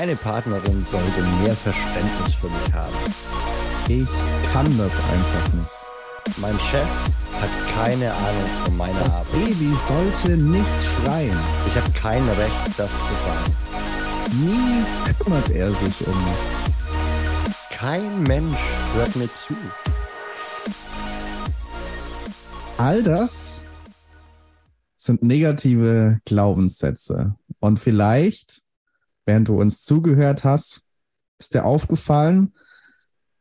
Meine Partnerin sollte mehr Verständnis für mich haben. Ich kann das einfach nicht. Mein Chef hat keine Ahnung von meiner Das Arbeit. Baby sollte nicht schreien. Ich habe kein Recht, das zu sagen. Nie kümmert er sich um mich. Kein Mensch hört mir zu. All das sind negative Glaubenssätze. Und vielleicht, während du uns zugehört hast, ist dir aufgefallen,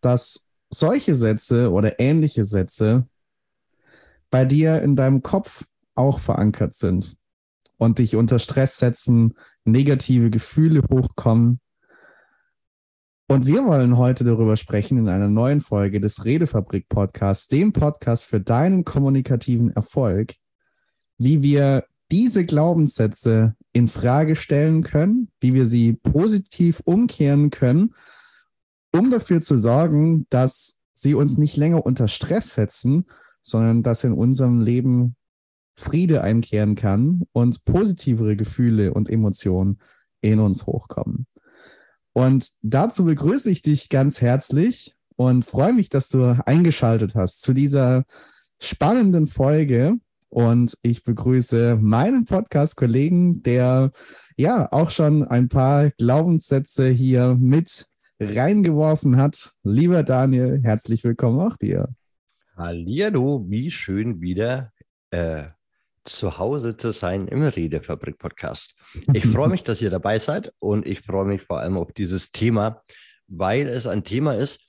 dass solche Sätze oder ähnliche Sätze bei dir in deinem Kopf auch verankert sind und dich unter Stress setzen, negative Gefühle hochkommen. Und wir wollen heute darüber sprechen in einer neuen Folge des Redefabrik Podcasts, dem Podcast für deinen kommunikativen Erfolg, wie wir diese Glaubenssätze in Frage stellen können, wie wir sie positiv umkehren können, um dafür zu sorgen, dass sie uns nicht länger unter Stress setzen, sondern dass in unserem Leben Friede einkehren kann und positivere Gefühle und Emotionen in uns hochkommen. Und dazu begrüße ich dich ganz herzlich und freue mich, dass du eingeschaltet hast zu dieser spannenden Folge. Und ich begrüße meinen Podcast-Kollegen, der ja auch schon ein paar Glaubenssätze hier mit reingeworfen hat. Lieber Daniel, herzlich willkommen auch dir. Hallihallo, wie schön wieder äh, zu Hause zu sein im Redefabrik-Podcast. Ich freue mich, dass ihr dabei seid und ich freue mich vor allem auf dieses Thema, weil es ein Thema ist,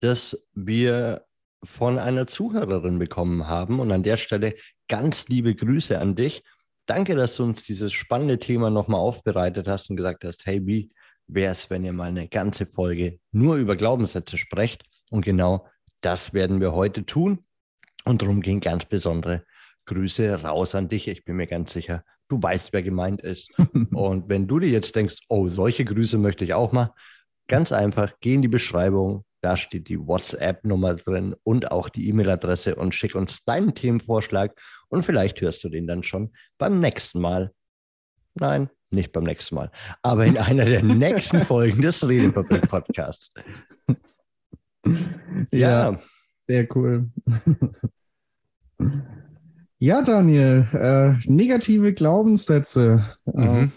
das wir von einer Zuhörerin bekommen haben. Und an der Stelle ganz liebe Grüße an dich. Danke, dass du uns dieses spannende Thema nochmal aufbereitet hast und gesagt hast, hey, wie wäre es, wenn ihr mal eine ganze Folge nur über Glaubenssätze sprecht? Und genau das werden wir heute tun. Und darum gehen ganz besondere Grüße raus an dich. Ich bin mir ganz sicher, du weißt, wer gemeint ist. Und wenn du dir jetzt denkst, oh, solche Grüße möchte ich auch mal, ganz einfach, geh in die Beschreibung. Da steht die WhatsApp-Nummer drin und auch die E-Mail-Adresse und schick uns deinen Themenvorschlag und vielleicht hörst du den dann schon beim nächsten Mal. Nein, nicht beim nächsten Mal, aber in einer der nächsten Folgen des Redefabrik-Podcasts. Ja, sehr cool. Ja, Daniel, äh, negative Glaubenssätze äh, Mhm.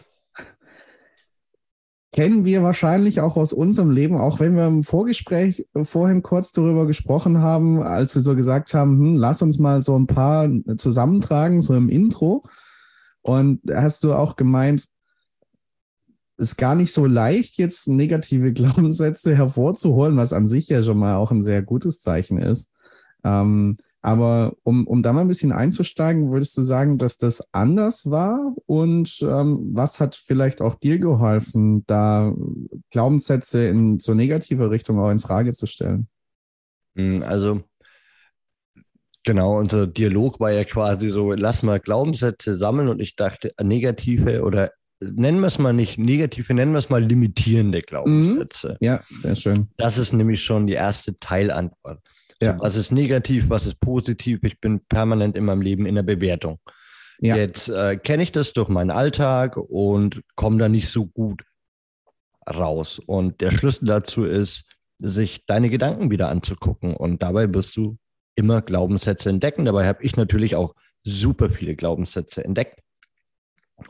Kennen wir wahrscheinlich auch aus unserem Leben, auch wenn wir im Vorgespräch vorhin kurz darüber gesprochen haben, als wir so gesagt haben, hm, lass uns mal so ein paar zusammentragen, so im Intro. Und hast du auch gemeint, ist gar nicht so leicht, jetzt negative Glaubenssätze hervorzuholen, was an sich ja schon mal auch ein sehr gutes Zeichen ist. Ähm, aber um, um da mal ein bisschen einzusteigen, würdest du sagen, dass das anders war? Und ähm, was hat vielleicht auch dir geholfen, da Glaubenssätze in so negativer Richtung auch in Frage zu stellen? Mm, Also, genau, unser Dialog war ja quasi so, lass mal Glaubenssätze sammeln und ich dachte, negative oder nennen wir es mal nicht negative, nennen wir es mal limitierende Glaubenssätze. Ja, sehr schön. Das ist nämlich schon die erste Teilantwort. Ja. Was ist negativ, was ist positiv? Ich bin permanent in meinem Leben in der Bewertung. Ja. Jetzt äh, kenne ich das durch meinen Alltag und komme da nicht so gut raus. Und der Schlüssel dazu ist, sich deine Gedanken wieder anzugucken. Und dabei wirst du immer Glaubenssätze entdecken. Dabei habe ich natürlich auch super viele Glaubenssätze entdeckt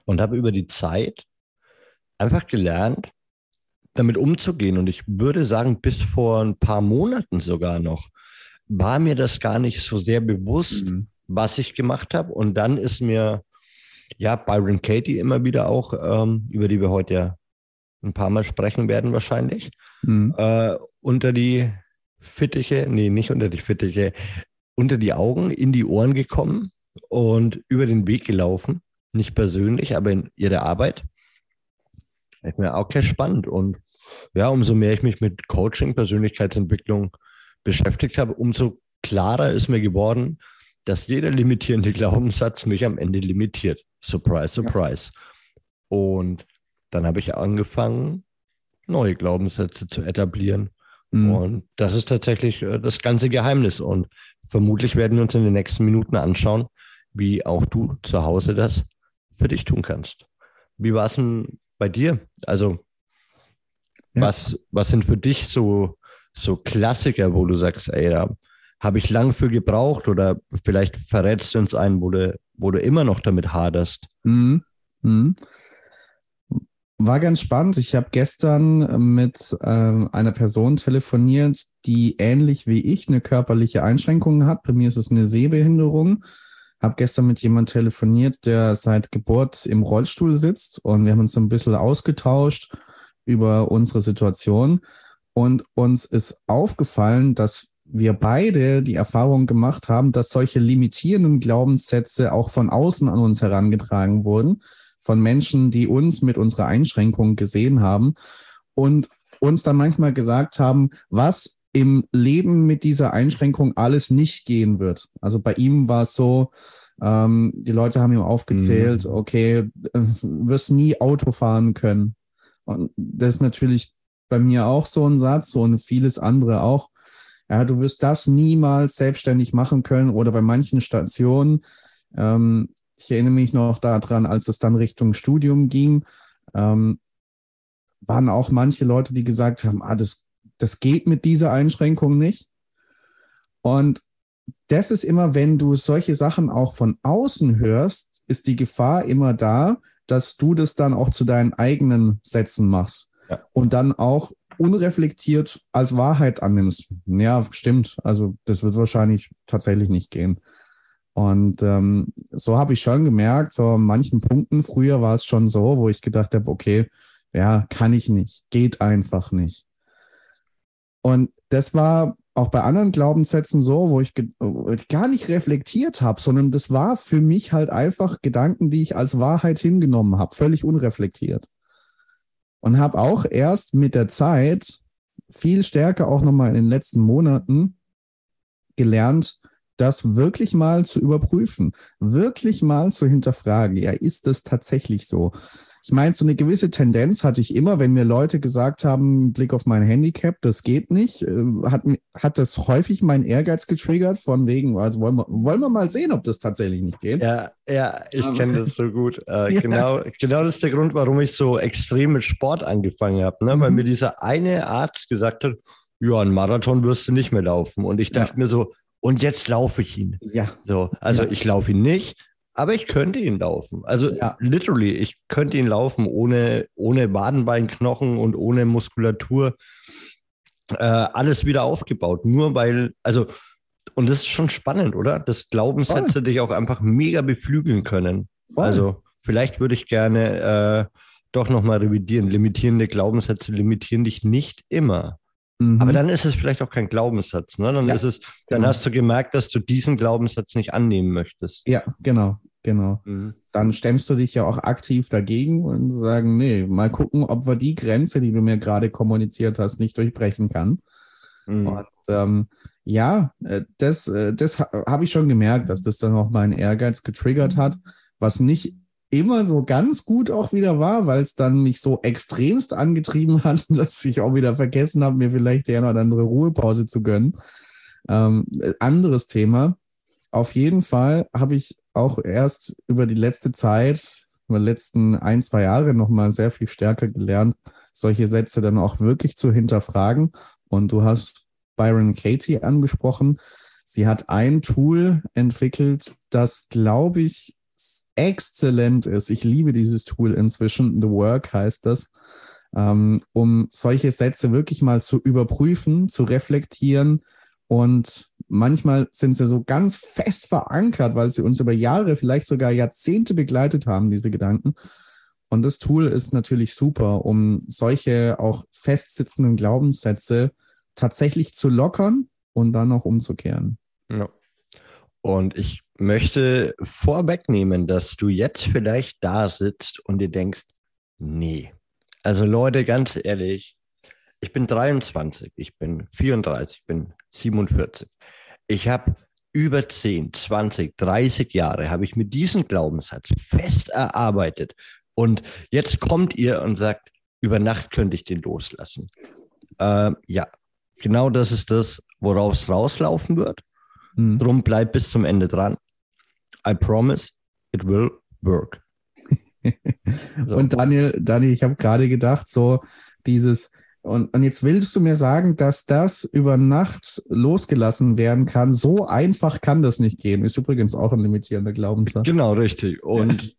und habe über die Zeit einfach gelernt, damit umzugehen. Und ich würde sagen, bis vor ein paar Monaten sogar noch, war mir das gar nicht so sehr bewusst, Mhm. was ich gemacht habe. Und dann ist mir, ja, Byron Katie immer wieder auch, ähm, über die wir heute ja ein paar Mal sprechen werden wahrscheinlich, Mhm. äh, unter die Fittiche, nee, nicht unter die Fittiche, unter die Augen, in die Ohren gekommen und über den Weg gelaufen. Nicht persönlich, aber in ihrer Arbeit. Ich mir okay, spannend. Und ja, umso mehr ich mich mit Coaching, Persönlichkeitsentwicklung beschäftigt habe, umso klarer ist mir geworden, dass jeder limitierende Glaubenssatz mich am Ende limitiert. Surprise, surprise. Und dann habe ich angefangen, neue Glaubenssätze zu etablieren. Mhm. Und das ist tatsächlich äh, das ganze Geheimnis. Und vermutlich werden wir uns in den nächsten Minuten anschauen, wie auch du zu Hause das für dich tun kannst. Wie war es denn bei dir? Also ja. was, was sind für dich so, so Klassiker, wo du sagst, ey, da habe ich lang für gebraucht oder vielleicht verrätst du uns einen, wo du, wo du immer noch damit haderst? Mhm. Mhm. War ganz spannend. Ich habe gestern mit äh, einer Person telefoniert, die ähnlich wie ich eine körperliche Einschränkung hat. Bei mir ist es eine Sehbehinderung. Habe gestern mit jemandem telefoniert, der seit Geburt im Rollstuhl sitzt und wir haben uns so ein bisschen ausgetauscht über unsere Situation. Und uns ist aufgefallen, dass wir beide die Erfahrung gemacht haben, dass solche limitierenden Glaubenssätze auch von außen an uns herangetragen wurden, von Menschen, die uns mit unserer Einschränkung gesehen haben und uns dann manchmal gesagt haben, was im Leben mit dieser Einschränkung alles nicht gehen wird. Also bei ihm war es so, ähm, die Leute haben ihm aufgezählt, mhm. okay, äh, wirst nie Auto fahren können. Und das ist natürlich bei mir auch so ein Satz und vieles andere auch. Ja, du wirst das niemals selbstständig machen können oder bei manchen Stationen. Ähm, ich erinnere mich noch daran, als es dann Richtung Studium ging, ähm, waren auch manche Leute, die gesagt haben, ah, das, das geht mit dieser Einschränkung nicht. Und das ist immer, wenn du solche Sachen auch von außen hörst, ist die Gefahr immer da, dass du das dann auch zu deinen eigenen Sätzen machst. Und dann auch unreflektiert als Wahrheit annimmst. Ja, stimmt. Also das wird wahrscheinlich tatsächlich nicht gehen. Und ähm, so habe ich schon gemerkt, so an manchen Punkten, früher war es schon so, wo ich gedacht habe, okay, ja, kann ich nicht, geht einfach nicht. Und das war auch bei anderen Glaubenssätzen so, wo ich, wo ich gar nicht reflektiert habe, sondern das war für mich halt einfach Gedanken, die ich als Wahrheit hingenommen habe, völlig unreflektiert und habe auch erst mit der Zeit viel stärker auch nochmal in den letzten Monaten gelernt, das wirklich mal zu überprüfen, wirklich mal zu hinterfragen. Ja, ist das tatsächlich so? Ich meine, so eine gewisse Tendenz hatte ich immer, wenn mir Leute gesagt haben, Blick auf mein Handicap, das geht nicht, äh, hat, hat das häufig meinen Ehrgeiz getriggert, von wegen, also wollen wir, wollen wir mal sehen, ob das tatsächlich nicht geht. Ja, ja, ich kenne das so gut. Äh, ja. genau, genau das ist der Grund, warum ich so extrem mit Sport angefangen habe, ne? Mhm. weil mir dieser eine Arzt gesagt hat, ja, einen Marathon wirst du nicht mehr laufen. Und ich dachte ja. mir so, und jetzt laufe ich ihn. Ja. So, also ja. ich laufe ihn nicht, aber ich könnte ihn laufen. Also ja. literally, ich könnte ihn laufen ohne, ohne Wadenbeinknochen und ohne Muskulatur. Äh, alles wieder aufgebaut. Nur weil, also, und das ist schon spannend, oder? Dass Glaubenssätze Voll. dich auch einfach mega beflügeln können. Voll. Also, vielleicht würde ich gerne äh, doch nochmal revidieren. Limitierende Glaubenssätze limitieren dich nicht immer. Mhm. Aber dann ist es vielleicht auch kein Glaubenssatz, ne? Dann ja, ist es, dann genau. hast du gemerkt, dass du diesen Glaubenssatz nicht annehmen möchtest. Ja, genau, genau. Mhm. Dann stemmst du dich ja auch aktiv dagegen und sagen, nee, mal gucken, ob wir die Grenze, die du mir gerade kommuniziert hast, nicht durchbrechen kann. Mhm. Und ähm, ja, äh, das, äh, das habe ich schon gemerkt, dass das dann auch meinen Ehrgeiz getriggert hat, was nicht immer so ganz gut auch wieder war, weil es dann mich so extremst angetrieben hat, dass ich auch wieder vergessen habe, mir vielleicht die eine oder andere Ruhepause zu gönnen. Ähm, anderes Thema. Auf jeden Fall habe ich auch erst über die letzte Zeit, über die letzten ein, zwei Jahre nochmal sehr viel stärker gelernt, solche Sätze dann auch wirklich zu hinterfragen. Und du hast Byron Katie angesprochen. Sie hat ein Tool entwickelt, das, glaube ich, exzellent ist. Ich liebe dieses Tool inzwischen. The Work heißt das. Ähm, um solche Sätze wirklich mal zu überprüfen, zu reflektieren. Und manchmal sind sie so ganz fest verankert, weil sie uns über Jahre, vielleicht sogar Jahrzehnte begleitet haben, diese Gedanken. Und das Tool ist natürlich super, um solche auch festsitzenden Glaubenssätze tatsächlich zu lockern und dann auch umzukehren. Ja. Und ich möchte vorwegnehmen, dass du jetzt vielleicht da sitzt und dir denkst, nee. Also Leute, ganz ehrlich, ich bin 23, ich bin 34, ich bin 47. Ich habe über 10, 20, 30 Jahre habe ich mit diesem Glaubenssatz fest erarbeitet. Und jetzt kommt ihr und sagt, über Nacht könnte ich den loslassen. Äh, ja, genau das ist das, worauf es rauslaufen wird. Mhm. Drum bleib bis zum Ende dran. I promise it will work. so. Und Daniel, Daniel, ich habe gerade gedacht, so dieses, Und, und jetzt willst du mir sagen, dass das über Nacht losgelassen werden kann. So einfach kann das nicht gehen. Ist übrigens auch ein limitierender Glaubenssatz. Genau, richtig. Und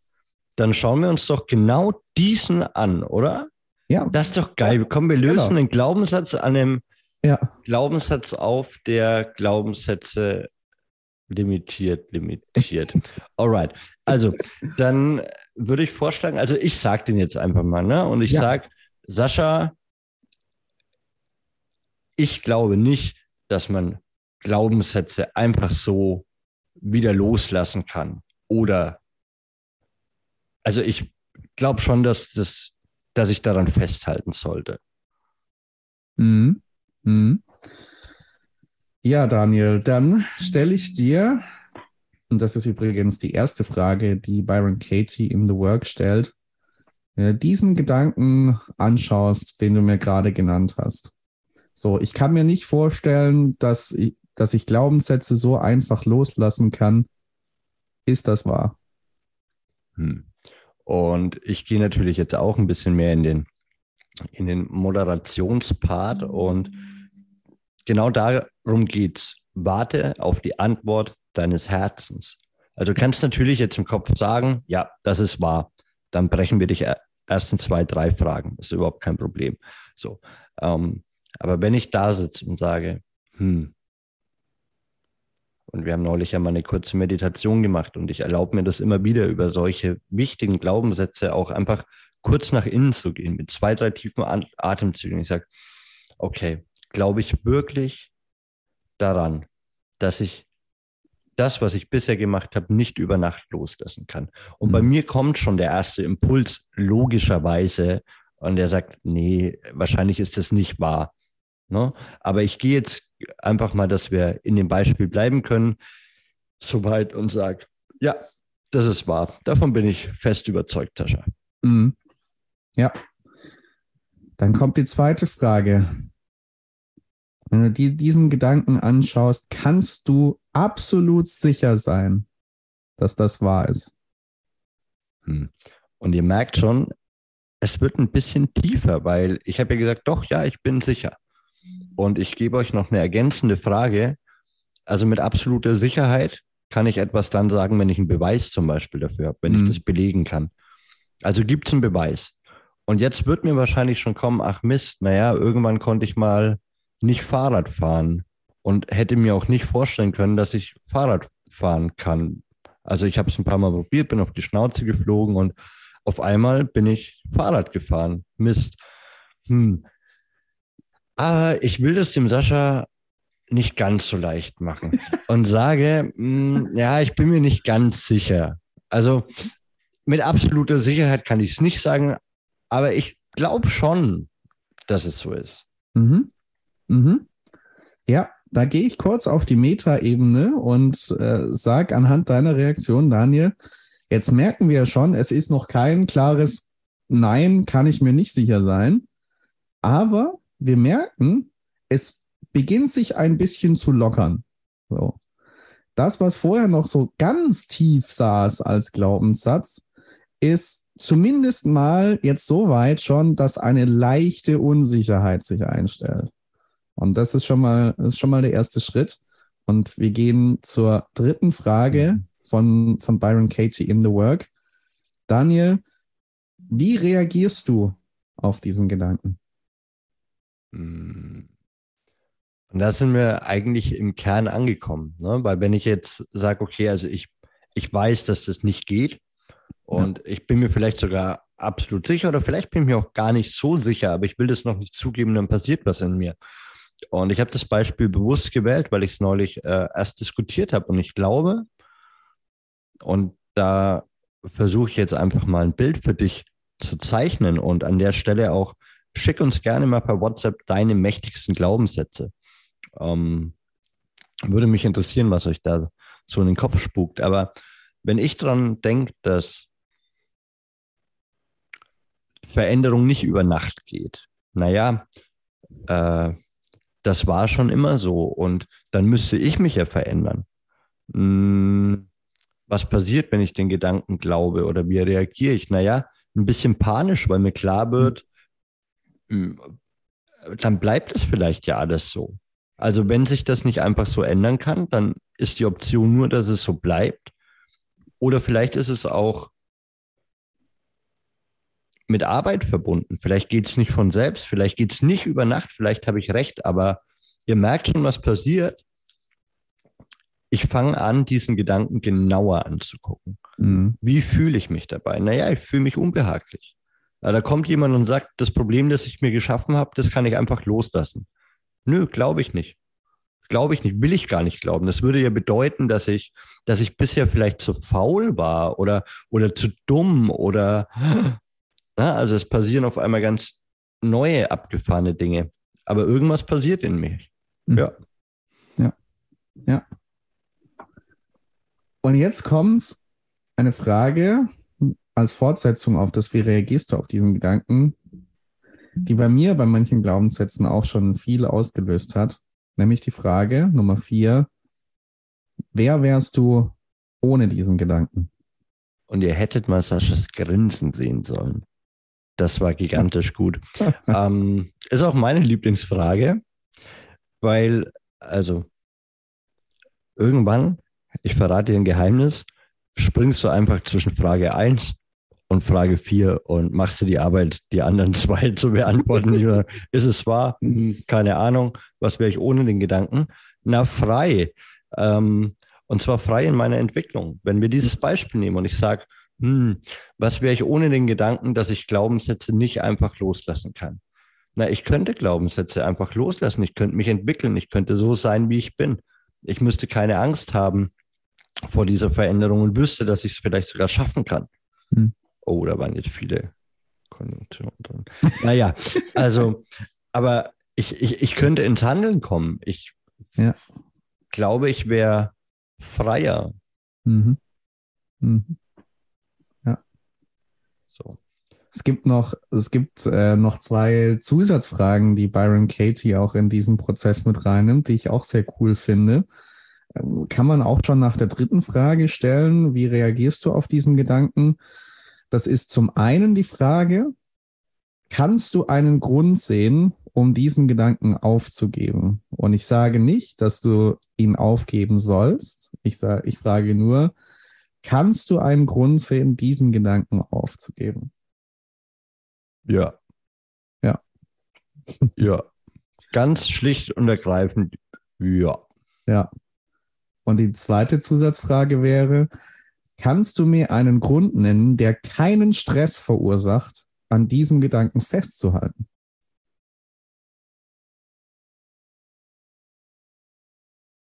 dann schauen wir uns doch genau diesen an, oder? Ja. Das ist doch geil. Komm, wir lösen Genau. den Glaubenssatz an einem Ja. Glaubenssatz auf, der Glaubenssätze limitiert, limitiert. Alright. Also, dann würde ich vorschlagen, also ich sage den jetzt einfach mal, ne? Und ich Ja. sage, Sascha, ich glaube nicht, dass man Glaubenssätze einfach so wieder loslassen kann. Oder, also ich glaube schon, dass, das, dass ich daran festhalten sollte. Mhm. Mhm. Ja, Daniel, dann stelle ich dir, und das ist übrigens die erste Frage, die Byron Katie in The Work stellt, äh, diesen Gedanken anschaust, den du mir gerade genannt hast. So, ich kann mir nicht vorstellen, dass ich, dass ich Glaubenssätze so einfach loslassen kann. Ist das wahr? Hm. Und ich gehe natürlich jetzt auch ein bisschen mehr in den, in den Moderationspart und genau darum geht's. Warte auf die Antwort deines Herzens. Also du kannst natürlich jetzt im Kopf sagen, ja, das ist wahr. Dann brechen wir dich erst in zwei, drei Fragen. Das ist überhaupt kein Problem. So. Ähm, aber wenn ich da sitze und sage, hm, und wir haben neulich ja mal eine kurze Meditation gemacht und ich erlaube mir das immer wieder, über solche wichtigen Glaubenssätze auch einfach kurz nach innen zu gehen, mit zwei, drei tiefen Atemzügen. Ich sage, okay, glaube ich wirklich daran, dass ich das, was ich bisher gemacht habe, nicht über Nacht loslassen kann. Und mhm. bei mir kommt schon der erste Impuls logischerweise und der sagt, nee, wahrscheinlich ist das nicht wahr. Ne? Aber ich gehe jetzt einfach mal, dass wir in dem Beispiel bleiben können, soweit und sage, ja, das ist wahr. Davon bin ich fest überzeugt, Sascha. Mhm. Ja. Dann kommt die zweite Frage. Wenn du dir diesen Gedanken anschaust, kannst du absolut sicher sein, dass das wahr ist. Hm. Und ihr merkt schon, es wird ein bisschen tiefer, weil ich habe ja gesagt, doch, ja, ich bin sicher. Und ich gebe euch noch eine ergänzende Frage. Also mit absoluter Sicherheit kann ich etwas dann sagen, wenn ich einen Beweis zum Beispiel dafür habe, wenn mhm. ich das belegen kann. Also gibt es einen Beweis. Und jetzt wird mir wahrscheinlich schon kommen, ach Mist, naja, irgendwann konnte ich mal nicht Fahrrad fahren und hätte mir auch nicht vorstellen können, dass ich Fahrrad fahren kann. Also ich habe es ein paar Mal probiert, bin auf die Schnauze geflogen und auf einmal bin ich Fahrrad gefahren. Mist. Hm. Aber ich will das dem Sascha nicht ganz so leicht machen und sage, mh, ja, ich bin mir nicht ganz sicher. Also mit absoluter Sicherheit kann ich es nicht sagen, aber ich glaube schon, dass es so ist. Mhm. Mhm. Ja, da gehe ich kurz auf die Meta-Ebene und äh, sage anhand deiner Reaktion, Daniel, jetzt merken wir schon, es ist noch kein klares Nein, kann ich mir nicht sicher sein. Aber wir merken, es beginnt sich ein bisschen zu lockern. So. Das, was vorher noch so ganz tief saß als Glaubenssatz, ist zumindest mal jetzt so weit schon, dass eine leichte Unsicherheit sich einstellt. Und das ist schon mal, ist schon mal der erste Schritt. Und wir gehen zur dritten Frage von, von Byron Katie in The Work. Daniel, wie reagierst du auf diesen Gedanken? Und da sind wir eigentlich im Kern angekommen, ne? weil wenn ich jetzt sage, okay, also ich, ich weiß, dass das nicht geht und ja. ich bin mir vielleicht sogar absolut sicher oder vielleicht bin ich mir auch gar nicht so sicher, aber ich will das noch nicht zugeben, dann passiert was in mir. Und ich habe das Beispiel bewusst gewählt, weil ich es neulich äh, erst diskutiert habe und ich glaube, und da versuche ich jetzt einfach mal ein Bild für dich zu zeichnen und an der Stelle auch schick uns gerne mal per WhatsApp deine mächtigsten Glaubenssätze. Ähm, würde mich interessieren, was euch da so in den Kopf spukt. Aber wenn ich dran denke, dass Veränderung nicht über Nacht geht, naja, äh, das war schon immer so und dann müsste ich mich ja verändern. Hm, was passiert, wenn ich den Gedanken glaube oder wie reagiere ich? Naja, ein bisschen panisch, weil mir klar wird, dann bleibt es vielleicht ja alles so. Also wenn sich das nicht einfach so ändern kann, dann ist die Option nur, dass es so bleibt. Oder vielleicht ist es auch mit Arbeit verbunden. Vielleicht geht es nicht von selbst, vielleicht geht es nicht über Nacht, vielleicht habe ich recht, aber ihr merkt schon, was passiert. Ich fange an, diesen Gedanken genauer anzugucken. Mhm. Wie fühle ich mich dabei? Naja, ich fühle mich unbehaglich. Da kommt jemand und sagt, das Problem, das ich mir geschaffen habe, das kann ich einfach loslassen. Nö, glaube ich nicht. Glaube ich nicht, will ich gar nicht glauben. Das würde ja bedeuten, dass ich, dass ich bisher vielleicht zu faul war oder, oder zu dumm oder, na, also es passieren auf einmal ganz neue, abgefahrene Dinge. Aber irgendwas passiert in mir. Mhm. Ja. Ja. Ja. Und jetzt kommt eine Frage, als Fortsetzung auf das, wie reagierst du auf diesen Gedanken, die bei mir bei manchen Glaubenssätzen auch schon viel ausgelöst hat, nämlich die Frage Nummer vier, wer wärst du ohne diesen Gedanken? Und ihr hättet mal Saschas Grinsen sehen sollen. Das war gigantisch gut. ähm, ist auch meine Lieblingsfrage, weil, also, irgendwann, ich verrate dir ein Geheimnis, springst du einfach zwischen Frage 1 und Frage 4 und machst du die Arbeit, die anderen zwei zu beantworten. ist es wahr? Hm, keine Ahnung. Was wäre ich ohne den Gedanken? Na, frei. Ähm, und zwar frei in meiner Entwicklung. Wenn wir dieses Beispiel nehmen und ich sage, hm, was wäre ich ohne den Gedanken, dass ich Glaubenssätze nicht einfach loslassen kann? Na, ich könnte Glaubenssätze einfach loslassen. Ich könnte mich entwickeln. Ich könnte so sein, wie ich bin. Ich müsste keine Angst haben vor dieser Veränderung und wüsste, dass ich es vielleicht sogar schaffen kann. Oh, da waren jetzt viele Konjunkturen drin. naja, also, aber ich, ich, ich könnte ins Handeln kommen. Ich ja. glaube, ich wäre freier. Mhm. Mhm. Ja. So. Es gibt noch, es gibt äh, noch zwei Zusatzfragen, die Byron Katie auch in diesen Prozess mit reinnimmt, die ich auch sehr cool finde. Ähm, kann man auch schon nach der dritten Frage stellen, wie reagierst du auf diesen Gedanken? Das ist zum einen die Frage, kannst du einen Grund sehen, um diesen Gedanken aufzugeben? Und ich sage nicht, dass du ihn aufgeben sollst. Ich sage, ich frage nur, kannst du einen Grund sehen, diesen Gedanken aufzugeben? Ja. Ja. ja. Ganz schlicht und ergreifend, ja. Ja. Und die zweite Zusatzfrage wäre, Kannst du mir einen Grund nennen, der keinen Stress verursacht, an diesem Gedanken festzuhalten?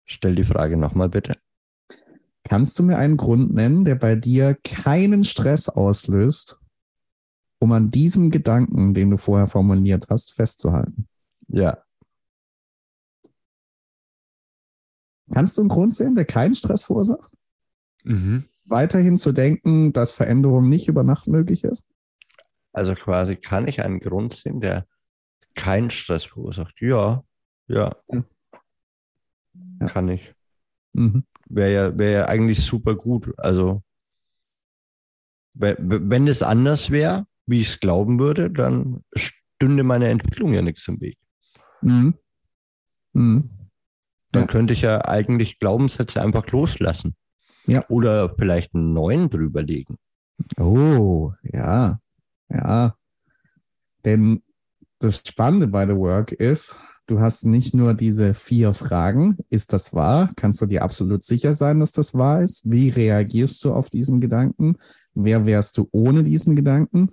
Stell die Frage nochmal bitte. Kannst du mir einen Grund nennen, der bei dir keinen Stress auslöst, um an diesem Gedanken, den du vorher formuliert hast, festzuhalten? Ja. Kannst du einen Grund sehen, der keinen Stress verursacht? Mhm weiterhin zu denken, dass Veränderung nicht über Nacht möglich ist? Also quasi kann ich einen Grund sehen, der keinen Stress verursacht. Ja, ja. ja. Kann ich. Mhm. Wäre ja, wär ja eigentlich super gut. Also, wenn es anders wäre, wie ich es glauben würde, dann stünde meine Entwicklung ja nichts im Weg. Mhm. Mhm. Dann ja. könnte ich ja eigentlich Glaubenssätze einfach loslassen. Ja. Oder vielleicht einen neuen drüberlegen. Oh, ja. Ja. Denn das Spannende bei The Work ist, du hast nicht nur diese vier Fragen. Ist das wahr? Kannst du dir absolut sicher sein, dass das wahr ist? Wie reagierst du auf diesen Gedanken? Wer wärst du ohne diesen Gedanken?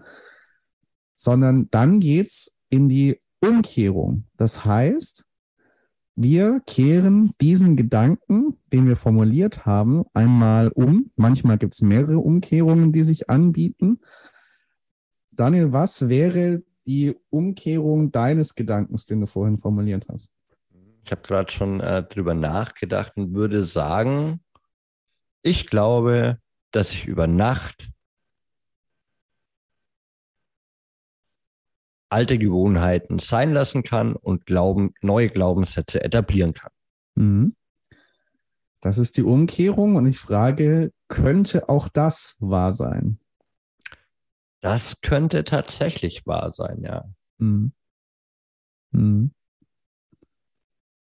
Sondern dann geht's in die Umkehrung. Das heißt, wir kehren diesen Gedanken, den wir formuliert haben, einmal um. Manchmal gibt es mehrere Umkehrungen, die sich anbieten. Daniel, was wäre die Umkehrung deines Gedankens, den du vorhin formuliert hast? Ich habe gerade schon äh, drüber nachgedacht und würde sagen, ich glaube, dass ich über Nacht alte Gewohnheiten sein lassen kann und Glauben, neue Glaubenssätze etablieren kann. Mhm. Das ist die Umkehrung und ich frage, könnte auch das wahr sein? Das könnte tatsächlich wahr sein, ja. Mhm. Mhm.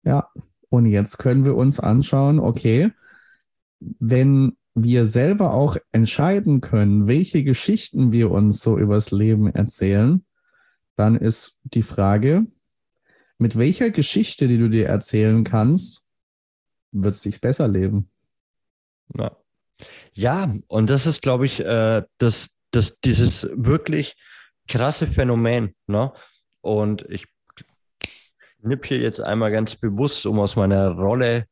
Ja, und jetzt können wir uns anschauen, okay, wenn wir selber auch entscheiden können, welche Geschichten wir uns so übers Leben erzählen, dann ist die Frage, mit welcher Geschichte, die du dir erzählen kannst, wird es sich besser leben? Ja. ja, und das ist, glaube ich, äh, das, das, dieses wirklich krasse Phänomen. Ne? Und ich nipp hier jetzt einmal ganz bewusst, um aus meiner Rolle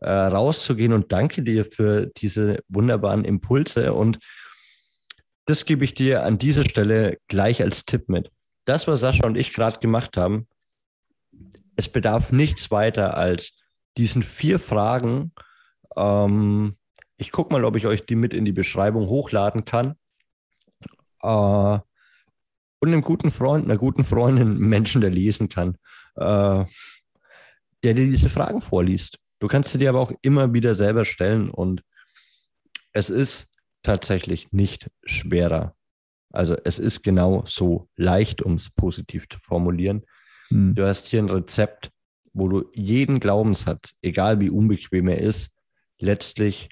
äh, rauszugehen und danke dir für diese wunderbaren Impulse. Und das gebe ich dir an dieser Stelle gleich als Tipp mit. Das, was Sascha und ich gerade gemacht haben, es bedarf nichts weiter als diesen vier Fragen. Ähm, ich gucke mal, ob ich euch die mit in die Beschreibung hochladen kann. Äh, und einem guten Freund, einer guten Freundin, Menschen, der lesen kann, äh, der dir diese Fragen vorliest. Du kannst sie dir aber auch immer wieder selber stellen und es ist tatsächlich nicht schwerer. Also es ist genau so leicht, um es positiv zu formulieren. Hm. Du hast hier ein Rezept, wo du jeden Glaubenssatz, egal wie unbequem er ist, letztlich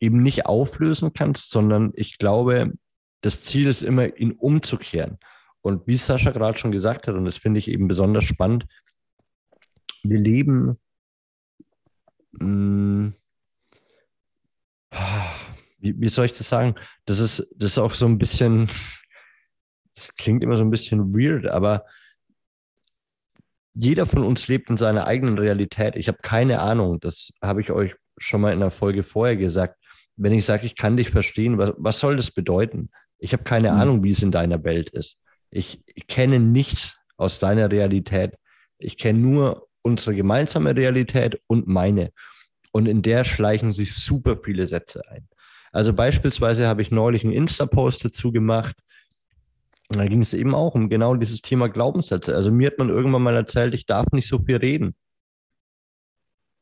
eben nicht auflösen kannst, sondern ich glaube, das Ziel ist immer, ihn umzukehren. Und wie Sascha gerade schon gesagt hat, und das finde ich eben besonders spannend, wir leben mh, hm, wie, wie soll ich das sagen? Das ist, das ist auch so ein bisschen, das klingt immer so ein bisschen weird, aber jeder von uns lebt in seiner eigenen Realität. Ich habe keine Ahnung, das habe ich euch schon mal in der Folge vorher gesagt. Wenn ich sage, ich kann dich verstehen, was, was soll das bedeuten? Ich habe keine mhm. Ahnung, wie es in deiner Welt ist. Ich, ich kenne nichts aus deiner Realität. Ich kenne nur unsere gemeinsame Realität und meine. Und in der schleichen sich super viele Sätze ein. Also beispielsweise habe ich neulich einen Insta-Post dazu gemacht. Und da ging es eben auch um genau dieses Thema Glaubenssätze. Also mir hat man irgendwann mal erzählt, ich darf nicht so viel reden.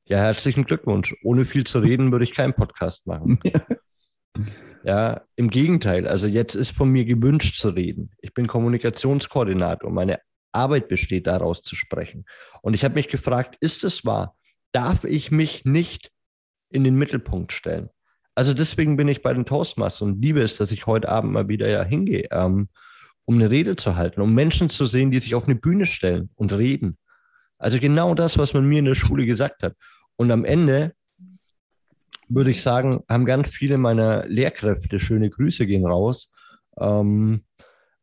Ja, herzlichen Glückwunsch. Ohne viel zu reden würde ich keinen Podcast machen. ja, im Gegenteil. Also jetzt ist von mir gewünscht zu reden. Ich bin Kommunikationskoordinator. Meine Arbeit besteht daraus zu sprechen. Und ich habe mich gefragt, ist es wahr? Darf ich mich nicht in den Mittelpunkt stellen? Also deswegen bin ich bei den Toastmasters und liebe es, dass ich heute Abend mal wieder ja hingehe, ähm, um eine Rede zu halten, um Menschen zu sehen, die sich auf eine Bühne stellen und reden. Also genau das, was man mir in der Schule gesagt hat. Und am Ende würde ich sagen, haben ganz viele meiner Lehrkräfte, schöne Grüße gehen raus, ähm,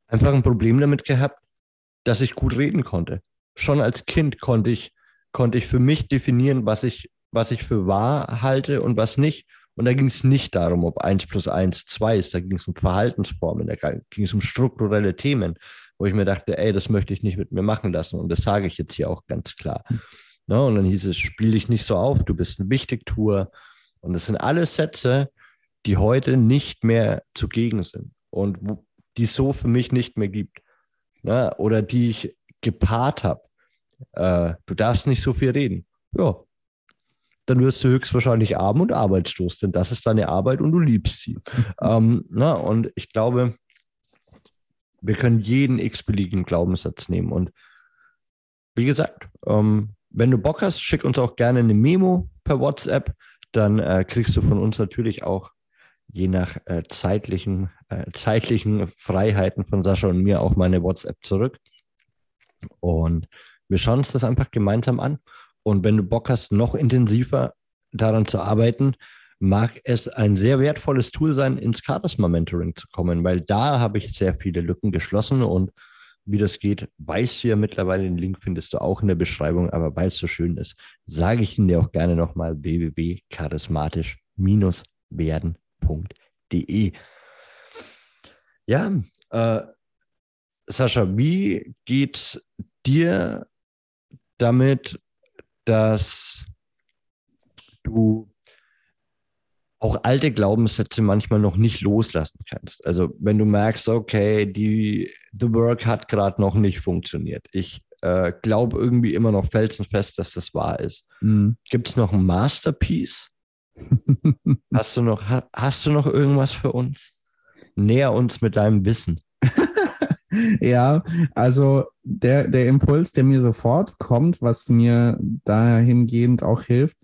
einfach ein Problem damit gehabt, dass ich gut reden konnte. Schon als Kind konnte ich, konnte ich für mich definieren, was ich, was ich für wahr halte und was nicht. Und da ging es nicht darum, ob 1 plus 1 2 ist, da ging es um Verhaltensformen, da ging es um strukturelle Themen, wo ich mir dachte, ey, das möchte ich nicht mit mir machen lassen. Und das sage ich jetzt hier auch ganz klar. Mhm. Ne? Und dann hieß es, spiel dich nicht so auf, du bist ein Wichtigtour. Und das sind alles Sätze, die heute nicht mehr zugegen sind und die es so für mich nicht mehr gibt. Ne? Oder die ich gepaart habe. Äh, du darfst nicht so viel reden. Ja, dann wirst du höchstwahrscheinlich arm und arbeitslos, denn das ist deine Arbeit und du liebst sie. ähm, na, und ich glaube, wir können jeden x-beliebigen Glaubenssatz nehmen. Und wie gesagt, ähm, wenn du Bock hast, schick uns auch gerne eine Memo per WhatsApp. Dann äh, kriegst du von uns natürlich auch je nach äh, zeitlichen, äh, zeitlichen Freiheiten von Sascha und mir auch meine WhatsApp zurück. Und wir schauen uns das einfach gemeinsam an. Und wenn du Bock hast, noch intensiver daran zu arbeiten, mag es ein sehr wertvolles Tool sein, ins Charisma Mentoring zu kommen, weil da habe ich sehr viele Lücken geschlossen und wie das geht, weißt du ja mittlerweile, den Link findest du auch in der Beschreibung, aber weil es so schön ist, sage ich dir auch gerne nochmal www.charismatisch-werden.de. Ja, äh, Sascha, wie geht's dir damit, dass du auch alte Glaubenssätze manchmal noch nicht loslassen kannst. Also wenn du merkst, okay, die The Work hat gerade noch nicht funktioniert. Ich äh, glaube irgendwie immer noch felsenfest, dass das wahr ist. Mhm. Gibt es noch ein Masterpiece? hast du noch hast du noch irgendwas für uns? Näher uns mit deinem Wissen. ja, also der, der Impuls, der mir sofort kommt, was mir dahingehend auch hilft,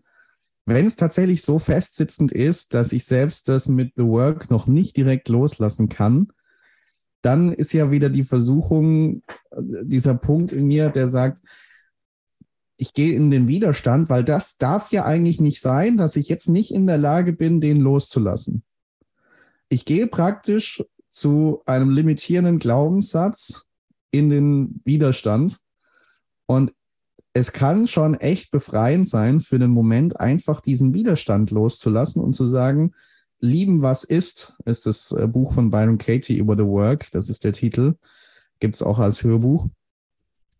wenn es tatsächlich so festsitzend ist, dass ich selbst das mit The Work noch nicht direkt loslassen kann, dann ist ja wieder die Versuchung, äh, dieser Punkt in mir, der sagt, ich gehe in den Widerstand, weil das darf ja eigentlich nicht sein, dass ich jetzt nicht in der Lage bin, den loszulassen. Ich gehe praktisch zu einem limitierenden Glaubenssatz in den Widerstand und es kann schon echt befreiend sein, für den Moment einfach diesen Widerstand loszulassen und zu sagen, lieben, was ist, ist das äh, Buch von Byron Katie über The Work, das ist der Titel, gibt es auch als Hörbuch,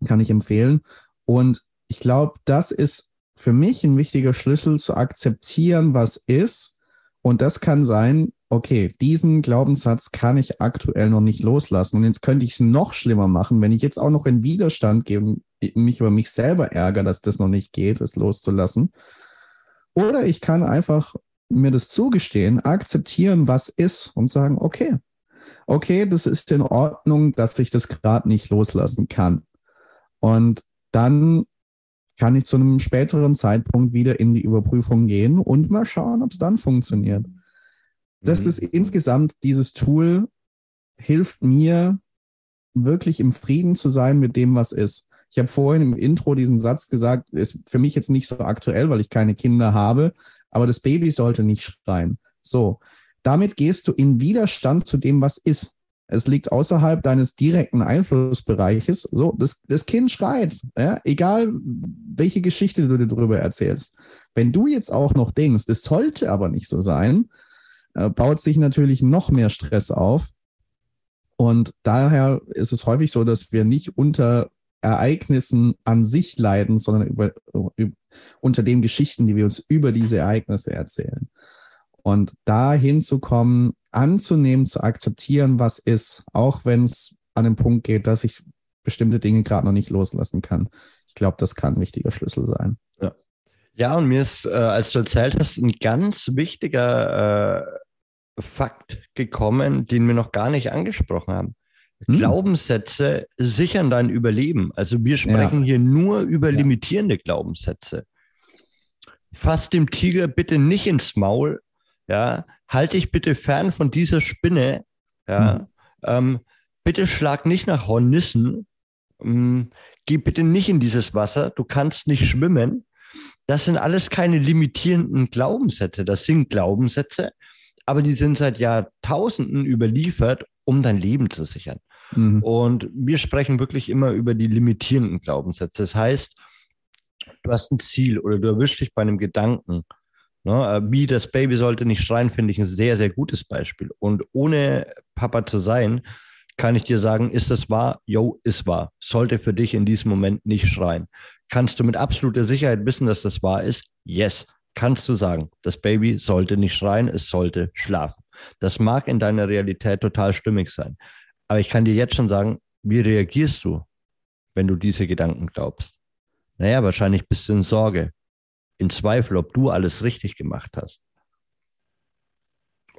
kann ich empfehlen. Und ich glaube, das ist für mich ein wichtiger Schlüssel zu akzeptieren, was ist. Und das kann sein, okay, diesen Glaubenssatz kann ich aktuell noch nicht loslassen. Und jetzt könnte ich es noch schlimmer machen, wenn ich jetzt auch noch in Widerstand gehe und mich über mich selber ärgere, dass das noch nicht geht, es loszulassen. Oder ich kann einfach mir das zugestehen, akzeptieren, was ist und sagen, okay, okay, das ist in Ordnung, dass ich das gerade nicht loslassen kann. Und dann kann ich zu einem späteren Zeitpunkt wieder in die Überprüfung gehen und mal schauen, ob es dann funktioniert. Das mhm. ist insgesamt dieses Tool hilft mir wirklich im Frieden zu sein mit dem, was ist. Ich habe vorhin im Intro diesen Satz gesagt, ist für mich jetzt nicht so aktuell, weil ich keine Kinder habe, aber das Baby sollte nicht schreien. So, damit gehst du in Widerstand zu dem, was ist. Es liegt außerhalb deines direkten Einflussbereiches. So, das, das Kind schreit, ja, egal welche Geschichte du dir darüber erzählst. Wenn du jetzt auch noch denkst, es sollte aber nicht so sein, äh, baut sich natürlich noch mehr Stress auf. Und daher ist es häufig so, dass wir nicht unter Ereignissen an sich leiden, sondern über, über, unter den Geschichten, die wir uns über diese Ereignisse erzählen. Und da hinzukommen, anzunehmen, zu akzeptieren, was ist, auch wenn es an den Punkt geht, dass ich bestimmte Dinge gerade noch nicht loslassen kann. Ich glaube, das kann ein wichtiger Schlüssel sein. Ja, ja und mir ist, äh, als du erzählt hast, ein ganz wichtiger äh, Fakt gekommen, den wir noch gar nicht angesprochen haben. Hm. Glaubenssätze sichern dein Überleben. Also wir sprechen ja. hier nur über ja. limitierende Glaubenssätze. Fass dem Tiger bitte nicht ins Maul. Ja, halte dich bitte fern von dieser Spinne. Ja, hm. ähm, bitte schlag nicht nach Hornissen. Ähm, geh bitte nicht in dieses Wasser. Du kannst nicht schwimmen. Das sind alles keine limitierenden Glaubenssätze. Das sind Glaubenssätze, aber die sind seit Jahrtausenden überliefert, um dein Leben zu sichern. Mhm. Und wir sprechen wirklich immer über die limitierenden Glaubenssätze. Das heißt, du hast ein Ziel oder du erwischst dich bei einem Gedanken. Ne? Wie das Baby sollte nicht schreien, finde ich ein sehr, sehr gutes Beispiel. Und ohne Papa zu sein, kann ich dir sagen, ist das wahr? Jo, ist wahr. Sollte für dich in diesem Moment nicht schreien. Kannst du mit absoluter Sicherheit wissen, dass das wahr ist? Yes kannst du sagen, das Baby sollte nicht schreien, es sollte schlafen. Das mag in deiner Realität total stimmig sein. Aber ich kann dir jetzt schon sagen, wie reagierst du, wenn du diese Gedanken glaubst? Naja, wahrscheinlich bist du in Sorge, in Zweifel, ob du alles richtig gemacht hast.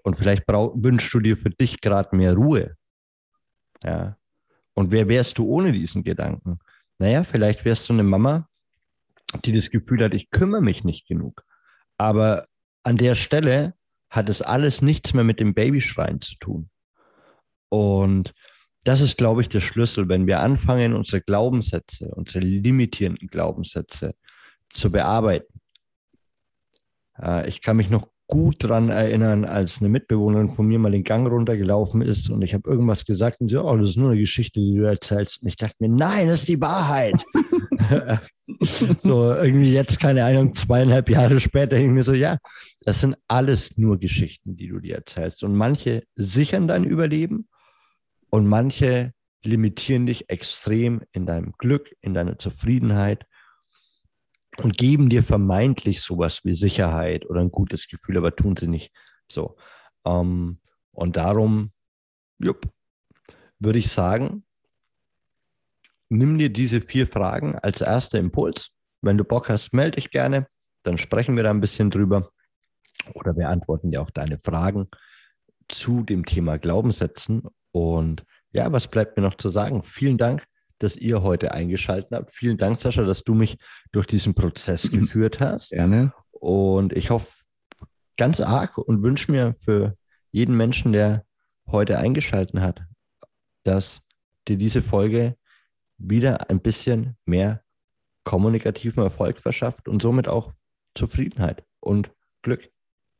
Und vielleicht wünschst du dir für dich gerade mehr Ruhe. Ja. Und wer wärst du ohne diesen Gedanken? Naja, vielleicht wärst du eine Mama, die das Gefühl hat, ich kümmere mich nicht genug. Aber an der Stelle hat es alles nichts mehr mit dem Babyschreien zu tun. Und das ist, glaube ich, der Schlüssel, wenn wir anfangen, unsere Glaubenssätze, unsere limitierenden Glaubenssätze zu bearbeiten. Ich kann mich noch gut daran erinnern, als eine Mitbewohnerin von mir mal den Gang runtergelaufen ist und ich habe irgendwas gesagt und sie, oh, das ist nur eine Geschichte, die du erzählst. Und ich dachte mir, nein, das ist die Wahrheit. so irgendwie jetzt, keine Ahnung, zweieinhalb Jahre später, denke ich mir so, ja, das sind alles nur Geschichten, die du dir erzählst. Und manche sichern dein Überleben und manche limitieren dich extrem in deinem Glück, in deiner Zufriedenheit und geben dir vermeintlich sowas wie Sicherheit oder ein gutes Gefühl, aber tun sie nicht. So. Ähm, und darum, jupp, würde ich sagen, nimm dir diese vier Fragen als erster Impuls. Wenn du Bock hast, melde dich gerne. Dann sprechen wir da ein bisschen drüber. Oder beantworten dir auch deine Fragen zu dem Thema Glaubenssätzen. Und ja, was bleibt mir noch zu sagen? Vielen Dank, dass ihr heute eingeschaltet habt. Vielen Dank, Sascha, dass du mich durch diesen Prozess geführt hast. Gerne. Und ich hoffe ganz arg und wünsche mir für jeden Menschen, der heute eingeschaltet hat, dass dir diese Folge wieder ein bisschen mehr kommunikativen Erfolg verschafft und somit auch Zufriedenheit und Glück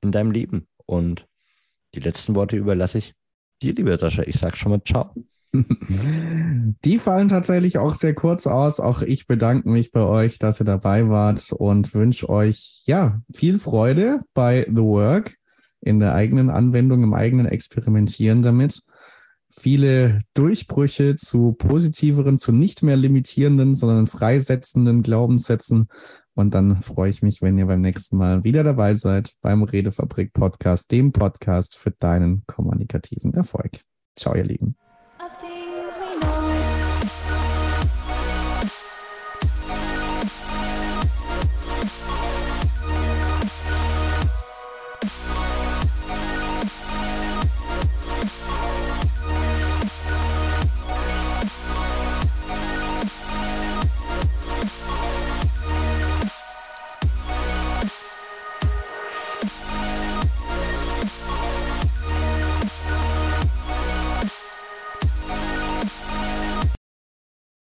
in deinem Leben. Und die letzten Worte überlasse ich dir, lieber Sascha. Ich sage schon mal Ciao. Die fallen tatsächlich auch sehr kurz aus. Auch ich bedanke mich bei euch, dass ihr dabei wart und wünsche euch ja viel Freude bei The Work in der eigenen Anwendung, im eigenen Experimentieren damit. Viele Durchbrüche zu positiveren, zu nicht mehr limitierenden, sondern freisetzenden Glaubenssätzen. Und dann freue ich mich, wenn ihr beim nächsten Mal wieder dabei seid beim Redefabrik Podcast, dem Podcast für deinen kommunikativen Erfolg. Ciao, ihr Lieben.